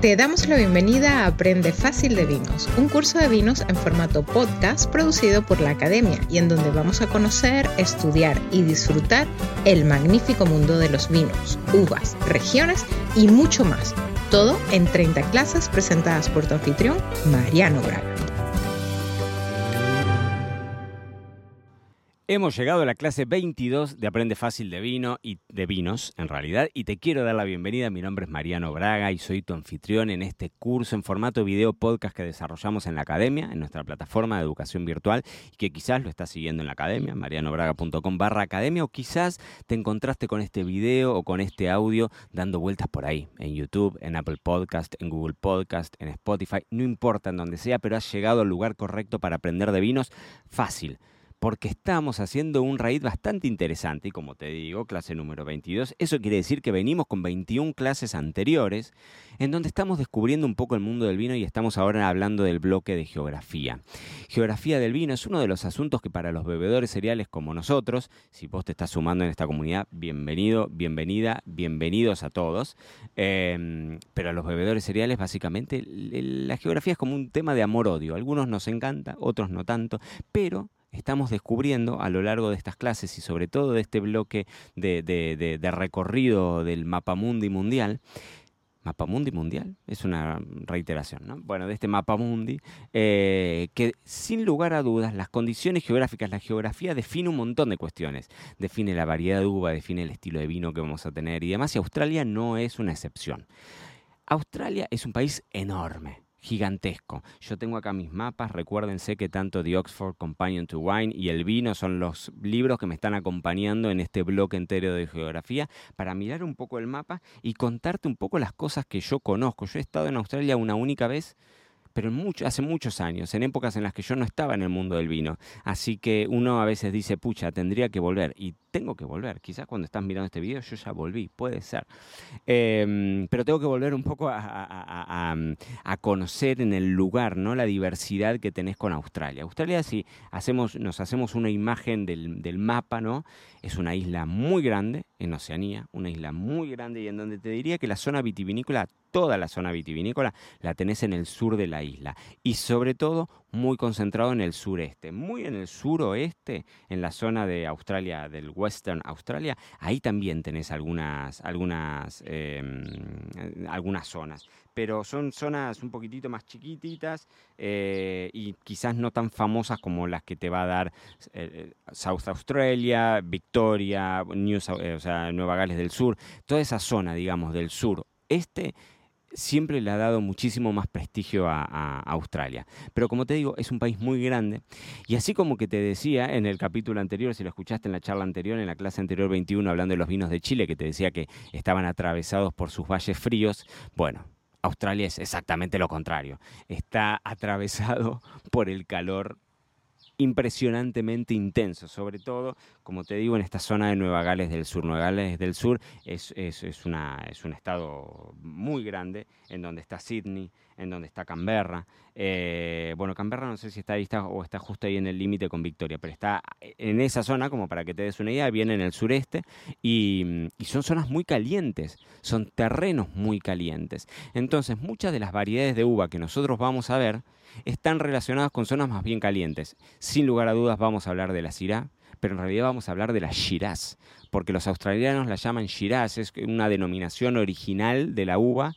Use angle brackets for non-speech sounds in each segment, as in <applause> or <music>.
Te damos la bienvenida a Aprende Fácil de Vinos, un curso de vinos en formato podcast producido por la Academia y en donde vamos a conocer, estudiar y disfrutar el magnífico mundo de los vinos, uvas, regiones y mucho más. Todo en 30 clases presentadas por tu anfitrión, Mariano Braga. Hemos llegado a la clase 22 de Aprende Fácil de Vino y de Vinos, en realidad, y te quiero dar la bienvenida. Mi nombre es Mariano Braga y soy tu anfitrión en este curso en formato video podcast que desarrollamos en la academia, en nuestra plataforma de educación virtual, y que quizás lo estás siguiendo en la academia, marianobraga.com barra academia, o quizás te encontraste con este video o con este audio dando vueltas por ahí, en YouTube, en Apple Podcast, en Google Podcast, en Spotify, no importa en donde sea, pero has llegado al lugar correcto para aprender de vinos fácil porque estamos haciendo un raid bastante interesante y como te digo, clase número 22, eso quiere decir que venimos con 21 clases anteriores en donde estamos descubriendo un poco el mundo del vino y estamos ahora hablando del bloque de geografía. Geografía del vino es uno de los asuntos que para los bebedores cereales como nosotros, si vos te estás sumando en esta comunidad, bienvenido, bienvenida, bienvenidos a todos, em, pero a los bebedores cereales básicamente la geografía es como un tema de amor-odio, algunos nos encanta, otros no tanto, pero estamos descubriendo a lo largo de estas clases y sobre todo de este bloque de, recorrido del mapamundi mundial, mapamundi mundial, es una reiteración, ¿no? Bueno, de este mapamundi, eh, que sin lugar a dudas las condiciones geográficas, la geografía define un montón de cuestiones, define la variedad de uva, define el estilo de vino que vamos a tener y demás, y Australia no es una excepción. Australia es un país enorme, gigantesco. Yo tengo acá mis mapas, recuérdense que tanto The Oxford Companion to Wine y El Vino son los libros que me están acompañando en este bloque entero de geografía para mirar un poco el mapa y contarte un poco las cosas que yo conozco. Yo he estado en Australia una única vez pero hace muchos años, en épocas en las que yo no estaba en el mundo del vino. Así que uno a veces dice, pucha, tendría que volver. Y tengo que volver. Quizás cuando estás mirando este video yo ya volví, puede ser. Em, pero tengo que volver un poco a, conocer en el lugar, ¿no? La diversidad que tenés con Australia. Australia, si hacemos, nos hacemos una imagen del, del mapa, ¿no? Es una isla muy grande en Oceanía, una isla muy grande y en donde te diría que la zona vitivinícola, toda la zona vitivinícola, la tenés en el sur de la isla. Y sobre todo muy concentrado en el sureste, muy en el suroeste, en la zona de Australia, del Western Australia, ahí también tenés algunas, algunas, em, algunas zonas, pero son zonas un poquitito más chiquititas eh, y quizás no tan famosas como las que te va a dar eh, South Australia, Victoria, New, eh, o sea, Nueva Gales del Sur, toda esa zona, digamos, del sur este siempre le ha dado muchísimo más prestigio a, Australia. Pero como te digo, es un país muy grande. Y así como que te decía en el capítulo anterior, si lo escuchaste en la charla anterior, en la clase anterior 21, hablando de los vinos de Chile, que te decía que estaban atravesados por sus valles fríos, bueno. Australia es exactamente lo contrario. Está atravesado <laughs> por el calor impresionantemente intenso, sobre todo, como te digo, en esta zona de Nueva Gales del Sur. Nueva Gales del Sur es, un estado muy grande, en donde está Sydney, en donde está Canberra. Eh, bueno, Canberra no sé si está ahí está, o está justo ahí en el límite con Victoria, pero está en esa zona, como para que te des una idea, viene en el sureste y, y son zonas muy calientes, son terrenos muy calientes. Entonces, muchas de las variedades de uva que nosotros vamos a ver, están relacionadas con zonas más bien calientes. Sin lugar a dudas vamos a hablar de la Syrah, pero en realidad vamos a hablar de la Shiraz, porque los australianos la llaman Shiraz, es una denominación original de la uva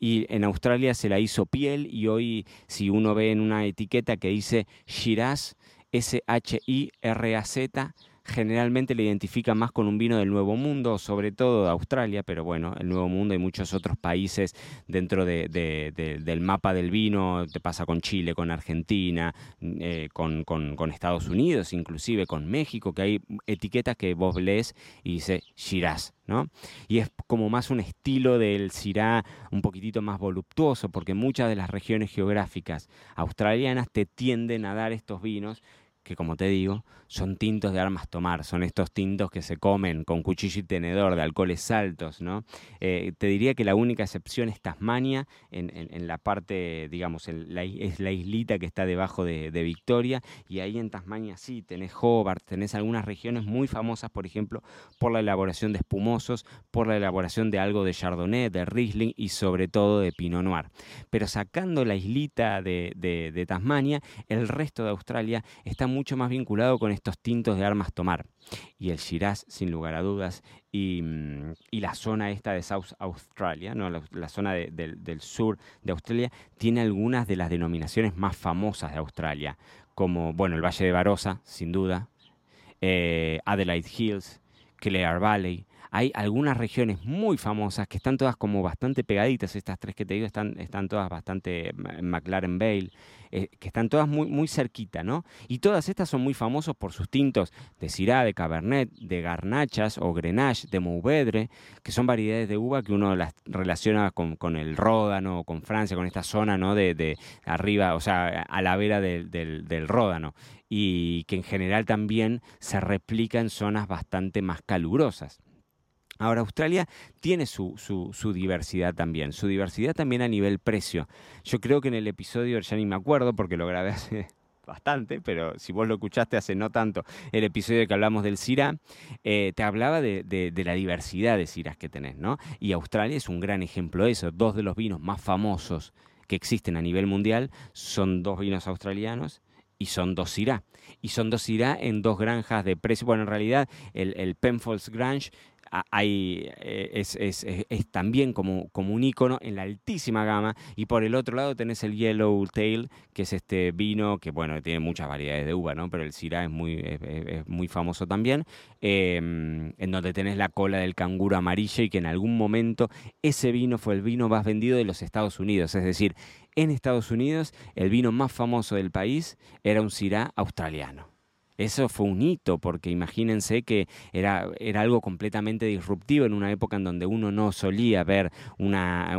y en Australia se la hizo piel y hoy si uno ve en una etiqueta que dice Shiraz, S-H-I-R-A-Z, generalmente le identifica más con un vino del Nuevo Mundo, sobre todo de Australia, pero bueno, el Nuevo Mundo y muchos otros países dentro del mapa del vino, te pasa con Chile, con Argentina, eh, con, Estados Unidos, inclusive con México, que hay etiquetas que vos lees y dice Shiraz. ¿No? Y es como más un estilo del Syrah un poquitito más voluptuoso, porque muchas de las regiones geográficas australianas te tienden a dar estos vinos que como te digo, son tintos de armas tomar, son estos tintos que se comen con cuchillo y tenedor, de alcoholes altos, ¿no? Eh, te diría que la única excepción es Tasmania, en, la parte, digamos, es la islita que está debajo de, Victoria, y ahí en Tasmania sí, tenés Hobart, tenés algunas regiones muy famosas, por ejemplo, por la elaboración de espumosos, por la elaboración de algo de Chardonnay, de Riesling y sobre todo de Pinot Noir. Pero sacando la islita de, de Tasmania, el resto de Australia está mucho más vinculado con estos tintos de armas tomar. Y el Shiraz, sin lugar a dudas, y, mm, la zona esta de South Australia, ¿no? la, zona del sur de Australia, tiene algunas de las denominaciones más famosas de Australia, como bueno, el Valle de Barossa, sin duda, eh, Adelaide Hills, Clare Valley, hay algunas regiones muy famosas que están todas como bastante pegaditas, estas tres que te digo están, están todas bastante en McLaren Vale, eh, que están todas muy, muy cerquita, ¿no? Y todas estas son muy famosos por sus tintos de Syrah, de Cabernet, de Garnachas o Grenache, de Mourvedre, que son variedades de uva que uno las relaciona con, el Ródano, con Francia, con esta zona, ¿no? De, arriba, o sea, a la vera del, del Ródano y que en general también se replica en zonas bastante más calurosas. Ahora, Australia tiene su, su, diversidad también, su diversidad también a nivel precio. Yo creo que en el episodio, ya ni me acuerdo porque lo grabé hace <laughs> bastante, pero si vos lo escuchaste hace no tanto, el episodio que hablamos del CIRA, eh, te hablaba de, la diversidad de CIRAs que tenés, ¿no? Y Australia es un gran ejemplo de eso. Dos de los vinos más famosos que existen a nivel mundial son dos vinos australianos y son dos CIRA. Y son dos CIRA en dos granjas de precio. Bueno, en realidad el, el Penfolds Grange hay, eh, es, es, es, también como, como un icono en la altísima gama. Y por el otro lado tenés el Yellow Tail, que es este vino que, bueno, tiene muchas variedades de uva, ¿no? Pero el Syrah es muy, es, muy famoso también. Em, en donde tenés la cola del canguro amarillo y que en algún momento ese vino fue el vino más vendido de los Estados Unidos. Es decir, en Estados Unidos el vino más famoso del país era un Syrah australiano. Eso fue un hito, porque imagínense que era, era algo completamente disruptivo en una época en donde uno no solía ver una,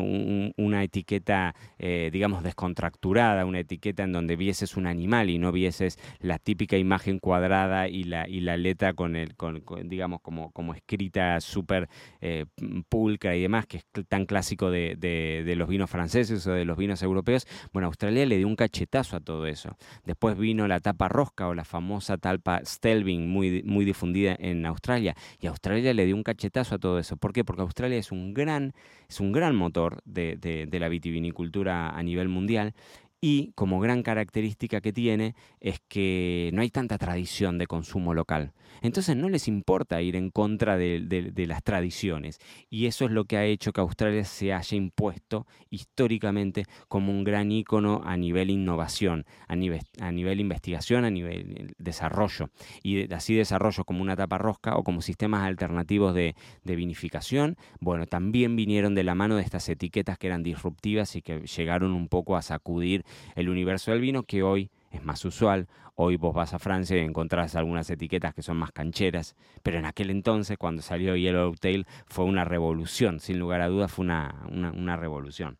una etiqueta, eh, digamos, descontracturada, una etiqueta en donde vieses un animal y no vieses la típica imagen cuadrada y la, y la letra con el, con, digamos, como, como escrita súper eh, pulcra y demás, que es tan clásico de, de los vinos franceses o de los vinos europeos. Bueno, Australia le dio un cachetazo a todo eso. Después vino la tapa rosca o la famosa talpa Stelvin muy, muy difundida en Australia. Y Australia le dio un cachetazo a todo eso. ¿Por qué? Porque Australia es un gran, es un gran motor de, de la vitivinicultura a nivel mundial y como gran característica que tiene es que no hay tanta tradición de consumo local. Entonces no les importa ir en contra de, las tradiciones. Y eso es lo que ha hecho que Australia se haya impuesto históricamente como un gran ícono a nivel innovación, a nivel, a nivel investigación, a nivel desarrollo. Y así desarrollo como una tapa rosca o como sistemas alternativos de vinificación, bueno, también vinieron de la mano de estas etiquetas que eran disruptivas y que llegaron un poco a sacudir el universo del vino que hoy es más usual. Hoy vos vas a Francia y encontrás algunas etiquetas que son más cancheras, pero en aquel entonces, cuando salió Yellowtail, fue una revolución, sin lugar a dudas fue una, una, revolución.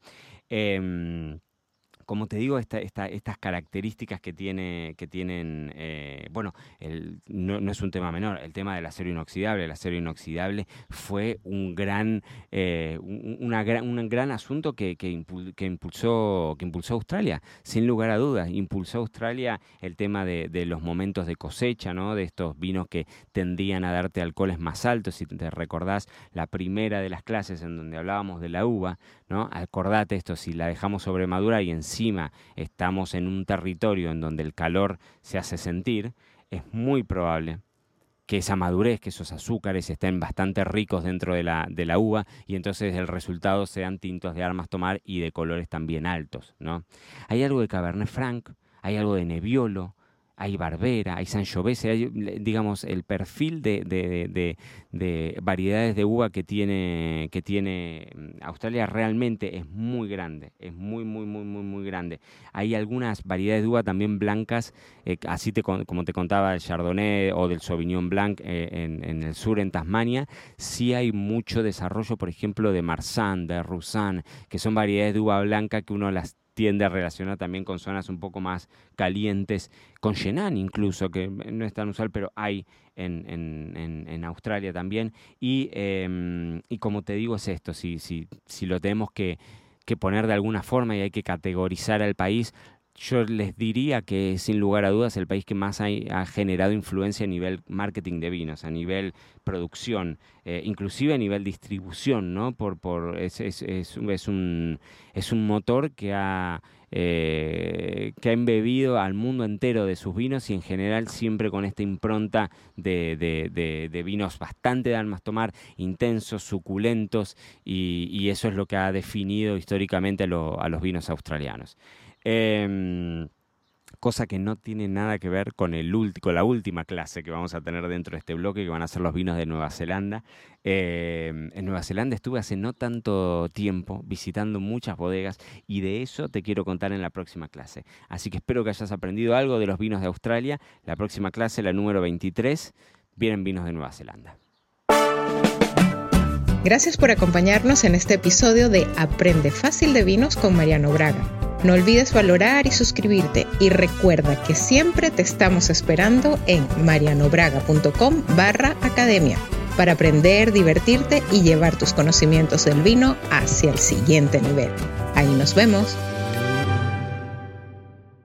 Em, como te digo, estas características que, tiene, que tienen, eh, bueno, no, es un tema menor, el tema del acero inoxidable. El acero inoxidable fue un gran, eh, una un gran asunto que, que, impulsó, que impulsó Australia, sin lugar a dudas. Impulsó Australia el tema de, de, los momentos de cosecha, ¿no? de estos vinos que tendían a darte alcoholes más altos. Si te recordás la primera de las clases en donde hablábamos de la uva, ¿no? acordate esto, si la dejamos sobre madura y en encima estamos en un territorio en donde el calor se hace sentir, es muy probable que esa madurez, que esos azúcares estén bastante ricos dentro de la, de la uva y entonces el resultado sean tintos de armas tomar y de colores también altos. ¿no? Hay algo de Cabernet Franc, hay algo de Nebbiolo, hay Barbera, hay Sangiovese, hay, digamos, el perfil de, de, de, variedades de uva que tiene, que tiene mm, Australia realmente es muy grande, es muy, muy, muy, muy, muy grande. Hay algunas variedades de uva también blancas, eh, así te, como te contaba el Chardonnay o del Sauvignon Blanc eh, en, el sur, en Tasmania, sí hay mucho desarrollo, por ejemplo, de Marsanne, de Roussanne, que son variedades de uva blanca que uno las tiende a relacionar también con zonas un poco más calientes, con Shenan incluso, que no es tan usual, pero hay en, en, Australia también. Y, em, y, como te digo, es esto, si, si, si lo tenemos que, que poner de alguna forma y hay que categorizar al país, yo les diría que sin lugar a dudas el país que más ha, generado influencia a nivel marketing de vinos, a nivel producción, eh, inclusive a nivel distribución, ¿no? Por, es, es, un, es un motor que ha, eh, que ha embebido al mundo entero de sus vinos y en general siempre con esta impronta de, de, vinos bastante de almas tomar, intensos, suculentos y, eso es lo que ha definido históricamente a los vinos australianos. Em, cosa que no tiene nada que ver con, el con la última clase que vamos a tener dentro de este bloque, que van a ser los vinos de Nueva Zelanda. Em, en Nueva Zelanda estuve hace no tanto tiempo visitando muchas bodegas y de eso te quiero contar en la próxima clase. Así que espero que hayas aprendido algo de los vinos de Australia. La próxima clase, la número 23, vienen vinos de Nueva Zelanda. Gracias por acompañarnos en este episodio de Aprende Fácil de Vinos con Mariano Braga. No olvides valorar y suscribirte y recuerda que siempre te estamos esperando en marianobraga.com barra academia para aprender, divertirte y llevar tus conocimientos del vino hacia el siguiente nivel. Ahí nos vemos.